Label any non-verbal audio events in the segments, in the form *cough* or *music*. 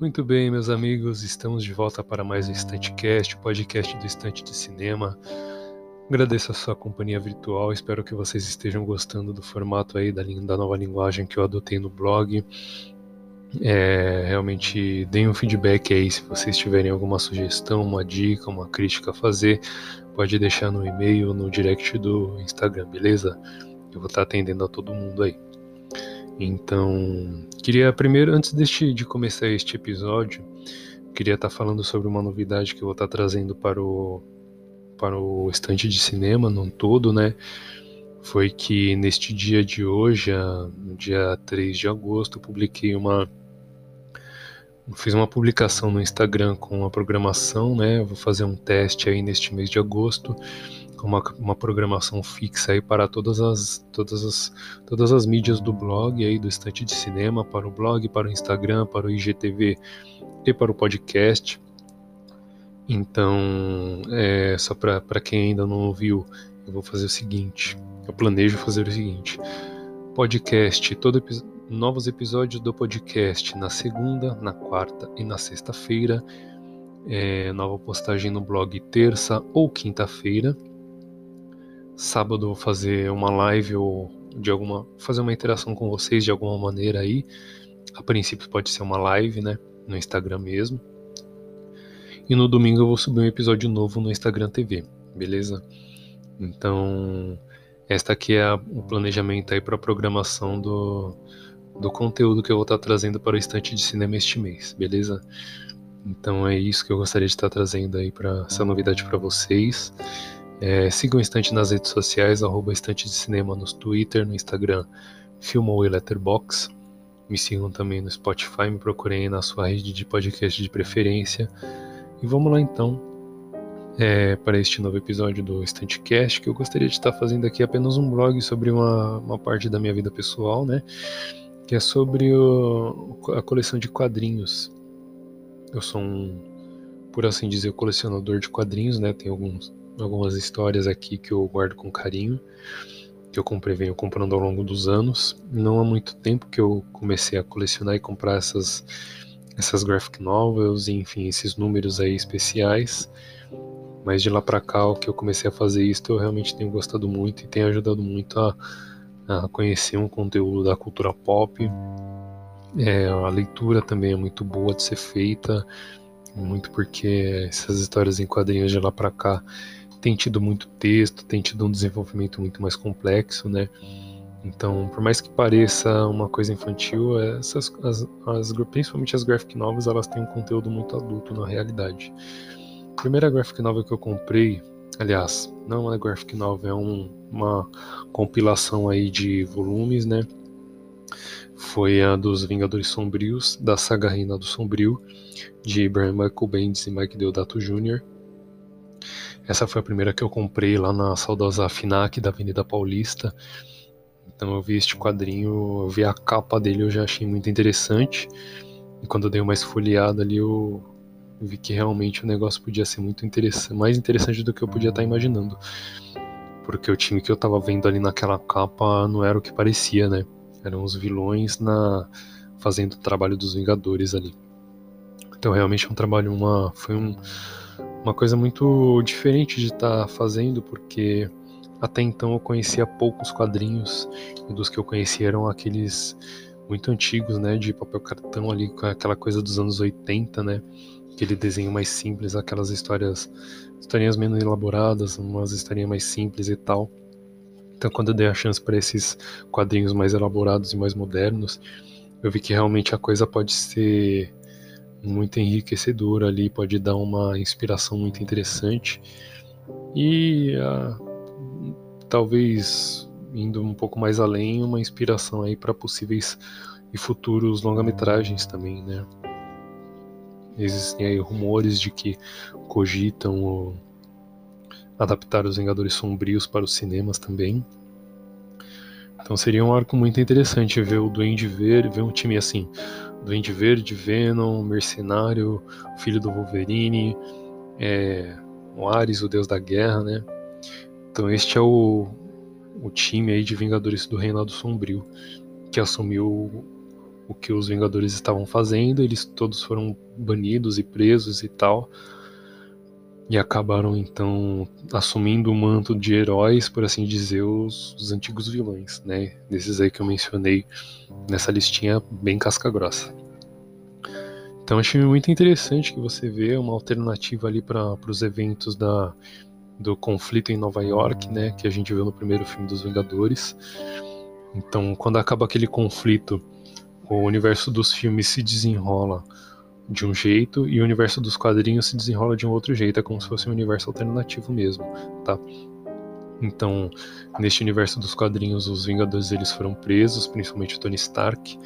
Muito bem, meus amigos, estamos de volta para mais um Estantecast, o podcast do Estante de Cinema. Agradeço a sua companhia virtual, espero que vocês estejam gostando do formato aí da, da nova linguagem que eu adotei no blog. É, realmente deem um feedback aí se vocês tiverem alguma sugestão, uma dica, uma crítica a fazer, pode deixar no e-mail, no direct do Instagram, beleza? Eu vou estar atendendo a todo mundo aí. Então, queria primeiro, antes deste, de começar este episódio, queria estar falando sobre uma novidade que eu vou estar trazendo para o, para o estante de cinema no todo, né? Foi que neste dia de hoje, no dia 3 de agosto, eu publiquei uma. Fiz uma publicação no Instagram com a programação, né? Vou fazer um teste aí neste mês de agosto uma, uma programação fixa aí para todas as, todas, as, todas as mídias do blog aí do Estante de Cinema, para o blog, para o Instagram, para o IGTV e para o podcast. Então, é, só para quem ainda não ouviu, eu vou fazer o seguinte. Eu planejo fazer o seguinte: podcast, todo novos episódios do podcast na segunda, na quarta e na sexta-feira. É, nova postagem no blog terça ou quinta-feira. Sábado vou fazer uma live ou de alguma fazer uma interação com vocês de alguma maneira aí. A princípio pode ser uma live, né, no Instagram mesmo. E no domingo eu vou subir um episódio novo no Instagram TV, beleza? Então, esta aqui é o planejamento aí para a programação do, do conteúdo que eu vou estar trazendo para o estante de cinema este mês, beleza? Então é isso que eu gostaria de estar trazendo aí para essa novidade para vocês. É, sigam o Estante nas redes sociais, arroba de Cinema no Twitter, no Instagram, Filmou e Letterbox. Me sigam também no Spotify, me procurem na sua rede de podcast de preferência. E vamos lá então é, para este novo episódio do Estante Cast, que eu gostaria de estar fazendo aqui apenas um blog sobre uma, uma parte da minha vida pessoal, né? Que é sobre o, a coleção de quadrinhos. Eu sou um, por assim dizer, colecionador de quadrinhos, né? Tem alguns algumas histórias aqui que eu guardo com carinho, que eu comprei, venho comprando ao longo dos anos. Não há muito tempo que eu comecei a colecionar e comprar essas essas graphic novels, enfim, esses números aí especiais. Mas de lá para cá, o que eu comecei a fazer isso, eu realmente tenho gostado muito e tem ajudado muito a, a conhecer um conteúdo da cultura pop. É, a leitura também é muito boa de ser feita, muito porque essas histórias em quadrinhos de lá para cá tem tido muito texto, tem tido um desenvolvimento muito mais complexo, né? Então, por mais que pareça uma coisa infantil, essas, as, as, principalmente as graphic novels, elas têm um conteúdo muito adulto na realidade. A primeira graphic novel que eu comprei, aliás, não é graphic novel, é um, uma compilação aí de volumes, né? Foi a dos Vingadores Sombrios, da saga Reina do Sombrio, de Brian Michael Bendis e Mike Deodato Jr. Essa foi a primeira que eu comprei lá na saudosa FINAC da Avenida Paulista. Então eu vi este quadrinho, eu vi a capa dele, eu já achei muito interessante. E quando eu dei uma esfoliada ali, eu vi que realmente o negócio podia ser muito interessante, mais interessante do que eu podia estar imaginando. Porque o time que eu estava vendo ali naquela capa não era o que parecia, né? Eram os vilões na fazendo o trabalho dos Vingadores ali. Então realmente é um trabalho, uma foi um uma coisa muito diferente de estar tá fazendo, porque até então eu conhecia poucos quadrinhos e dos que eu conhecia eram aqueles muito antigos, né, de papel cartão ali com aquela coisa dos anos 80, né? Aquele desenho mais simples, aquelas histórias, historinhas menos elaboradas, umas historinhas mais simples e tal. Então, quando eu dei a chance para esses quadrinhos mais elaborados e mais modernos, eu vi que realmente a coisa pode ser muito enriquecedora ali, pode dar uma inspiração muito interessante. E uh, talvez indo um pouco mais além, uma inspiração aí para possíveis e futuros longa-metragens também, né? Existem aí rumores de que cogitam adaptar os Vingadores Sombrios para os cinemas também. Então seria um arco muito interessante ver o Duende Verde, ver um time assim, Duende Verde, Venom, Mercenário, filho do Wolverine, é, o Ares, o deus da guerra, né? Então este é o, o time aí de Vingadores do Reinado Sombrio, que assumiu o que os Vingadores estavam fazendo, eles todos foram banidos e presos e tal. E acabaram então assumindo o manto de heróis, por assim dizer, os, os antigos vilões, né? Desses aí que eu mencionei nessa listinha bem casca grossa. Então achei muito interessante que você vê uma alternativa ali para os eventos da, do conflito em Nova York, né? Que a gente viu no primeiro filme dos Vingadores. Então, quando acaba aquele conflito o universo dos filmes se desenrola de um jeito e o universo dos quadrinhos se desenrola de um outro jeito, é como se fosse um universo alternativo mesmo, tá? Então, neste universo dos quadrinhos, os Vingadores eles foram presos, principalmente Tony Stark,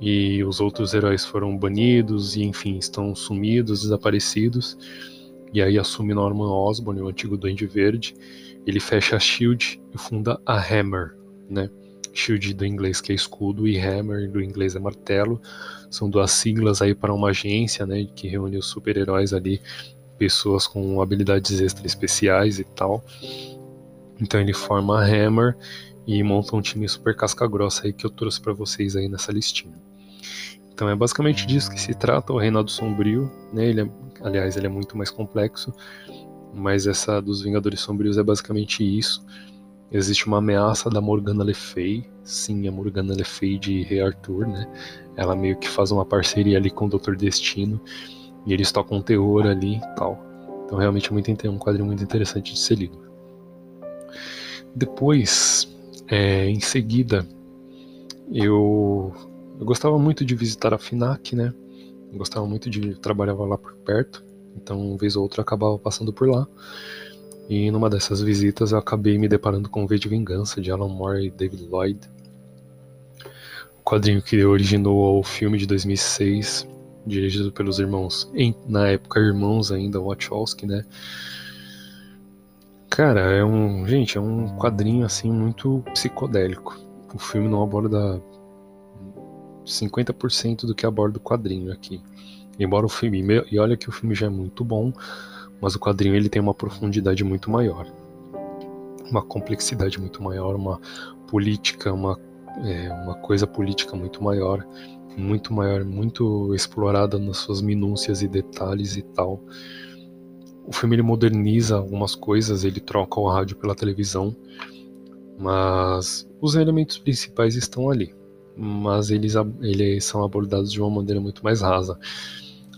e os outros heróis foram banidos e enfim, estão sumidos, desaparecidos. E aí assume Norman Osborn, o antigo Duende Verde, ele fecha a Shield e funda a Hammer, né? Shield do inglês que é escudo e Hammer do inglês é martelo. São duas siglas aí para uma agência, né, que reúne os super-heróis ali, pessoas com habilidades extra especiais e tal. Então ele forma a Hammer e monta um time super casca grossa aí que eu trouxe para vocês aí nessa listinha. Então é basicamente disso que se trata o Reinado Sombrio, né? Ele é, aliás, ele é muito mais complexo, mas essa dos Vingadores Sombrios é basicamente isso. Existe uma ameaça da Morgana Le Fay, sim, a Morgana Le Fay de Rei Arthur, né? Ela meio que faz uma parceria ali com o Doutor Destino e eles tocam terror ali e tal. Então realmente é muito, um quadrinho muito interessante de ser lido. Depois, é, em seguida, eu, eu gostava muito de visitar a FINAC, né? Eu gostava muito de trabalhava lá por perto, então uma vez ou outra eu acabava passando por lá. E numa dessas visitas eu acabei me deparando com o V de Vingança de Alan Moore e David Lloyd. O quadrinho que originou o filme de 2006, dirigido pelos irmãos, em, na época irmãos ainda, Wachowski, né? Cara, é um, gente, é um quadrinho assim muito psicodélico. O filme não aborda 50% do que aborda o quadrinho aqui. Embora o filme, e olha que o filme já é muito bom, mas o quadrinho ele tem uma profundidade muito maior, uma complexidade muito maior, uma política, uma, é, uma coisa política muito maior, muito maior, muito explorada nas suas minúcias e detalhes e tal. O filme ele moderniza algumas coisas, ele troca o rádio pela televisão, mas os elementos principais estão ali. Mas eles, eles são abordados de uma maneira muito mais rasa.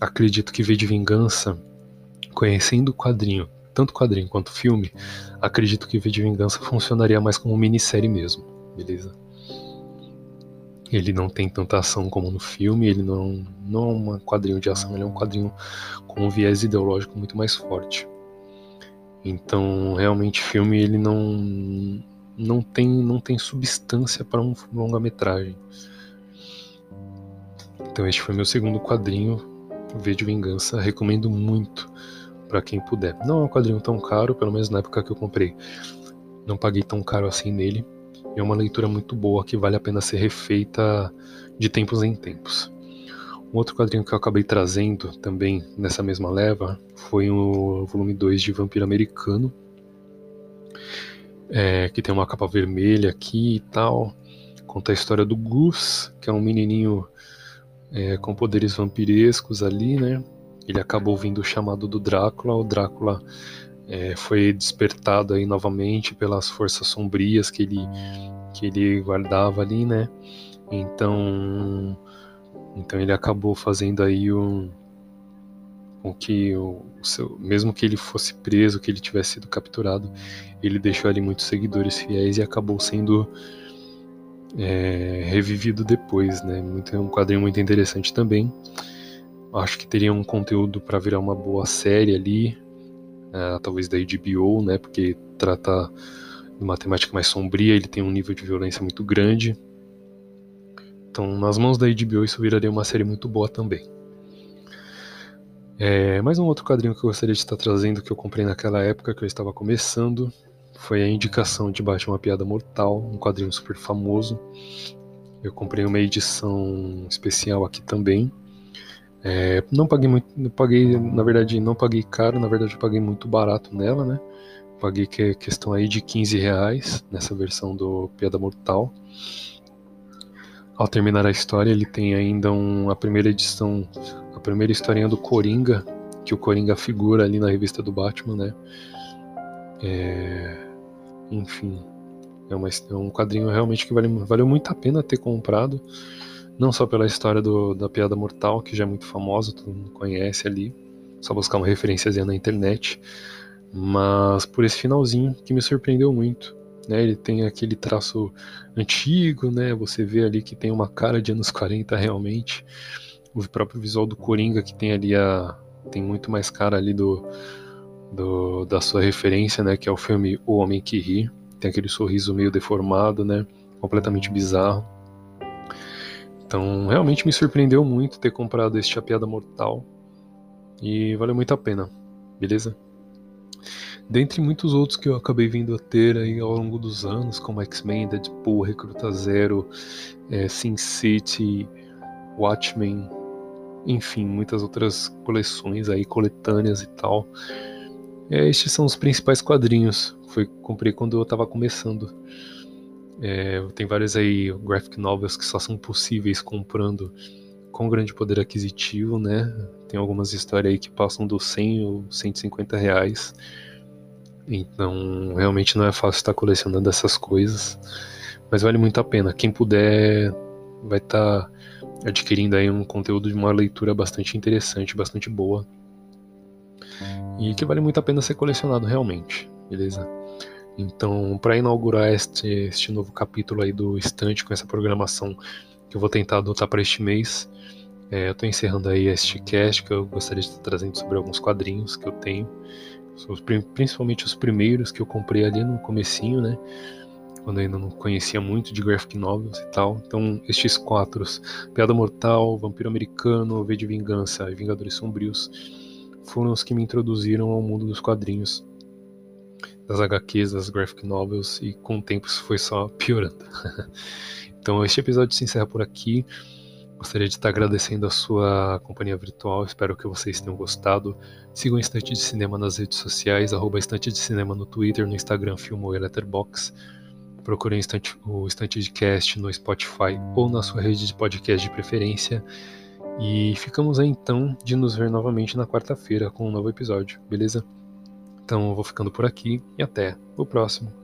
Acredito que V de Vingança Conhecendo o quadrinho, tanto quadrinho quanto filme, acredito que V de Vingança funcionaria mais como minissérie mesmo, beleza? Ele não tem tanta ação como no filme, ele não, não é um quadrinho de ação, ele é um quadrinho com um viés ideológico muito mais forte. Então, realmente, filme ele não não tem não tem substância para um longa-metragem. Então, este foi meu segundo quadrinho, V de Vingança, recomendo muito para quem puder. Não é um quadrinho tão caro, pelo menos na época que eu comprei. Não paguei tão caro assim nele. É uma leitura muito boa que vale a pena ser refeita de tempos em tempos. Um outro quadrinho que eu acabei trazendo também nessa mesma leva foi o volume 2 de Vampiro Americano, é, que tem uma capa vermelha aqui e tal. Conta a história do Gus, que é um menininho é, com poderes vampirescos ali, né? Ele acabou ouvindo o chamado do Drácula. O Drácula é, foi despertado aí novamente pelas forças sombrias que ele, que ele guardava ali, né? Então, então ele acabou fazendo aí um com que o, o seu, mesmo que ele fosse preso, que ele tivesse sido capturado, ele deixou ali muitos seguidores fiéis e acabou sendo é, revivido depois, né? Muito, é um quadrinho muito interessante também. Acho que teria um conteúdo para virar uma boa série ali, uh, talvez da HBO, né? Porque trata de uma temática mais sombria, ele tem um nível de violência muito grande. Então, nas mãos da HBO, isso viraria uma série muito boa também. É, mais um outro quadrinho que eu gostaria de estar trazendo que eu comprei naquela época que eu estava começando foi a indicação de Batman Piada Mortal, um quadrinho super famoso. Eu comprei uma edição especial aqui também. É, não paguei muito, paguei, na verdade, não paguei caro, na verdade eu paguei muito barato nela, né? paguei que questão aí de 15 reais nessa versão do Piada Mortal. Ao terminar a história, ele tem ainda um, a primeira edição, a primeira historinha do Coringa, que o Coringa figura ali na revista do Batman, né? É, enfim, é, uma, é, um quadrinho realmente que vale, valeu muito a pena ter comprado. Não só pela história do, da piada mortal, que já é muito famosa, todo mundo conhece ali. Só buscar uma referência na internet. Mas por esse finalzinho que me surpreendeu muito. Né? Ele tem aquele traço antigo, né? Você vê ali que tem uma cara de anos 40 realmente. O próprio visual do Coringa que tem ali a tem muito mais cara ali do, do da sua referência, né, que é o filme O Homem que Ri. Tem aquele sorriso meio deformado, né? Completamente bizarro. Então, realmente me surpreendeu muito ter comprado este A Piada Mortal. E valeu muito a pena, beleza? Dentre muitos outros que eu acabei vindo a ter aí ao longo dos anos, como X-Men, Deadpool, Recruta Zero, é, Sin City, Watchmen, enfim, muitas outras coleções aí, coletâneas e tal. É, estes são os principais quadrinhos. Foi comprei quando eu estava começando. É, tem vários aí graphic novels que só são possíveis comprando com grande poder aquisitivo, né? Tem algumas histórias aí que passam dos 100 ou 150 reais. Então, realmente não é fácil estar colecionando essas coisas. Mas vale muito a pena. Quem puder vai estar adquirindo aí um conteúdo de uma leitura bastante interessante, bastante boa. E que vale muito a pena ser colecionado realmente, beleza? Então, para inaugurar este, este novo capítulo aí do estante com essa programação que eu vou tentar adotar para este mês, é, eu estou encerrando aí este cast que eu gostaria de estar trazendo sobre alguns quadrinhos que eu tenho, principalmente os primeiros que eu comprei ali no comecinho, né? Quando ainda não conhecia muito de graphic novels e tal. Então, estes quatro, Piada Mortal, Vampiro Americano, V de Vingança e Vingadores Sombrios, foram os que me introduziram ao mundo dos quadrinhos das HQs, das graphic novels, e com o tempo isso foi só piorando. *laughs* então este episódio se encerra por aqui. Gostaria de estar agradecendo a sua companhia virtual, espero que vocês tenham gostado. Sigam o Estante de Cinema nas redes sociais, arroba Estante de Cinema no Twitter, no Instagram, Filmo e Letterboxd. Procurem o Estante de Cast no Spotify ou na sua rede de podcast de preferência. E ficamos aí então de nos ver novamente na quarta-feira com um novo episódio, beleza? Então eu vou ficando por aqui e até o próximo.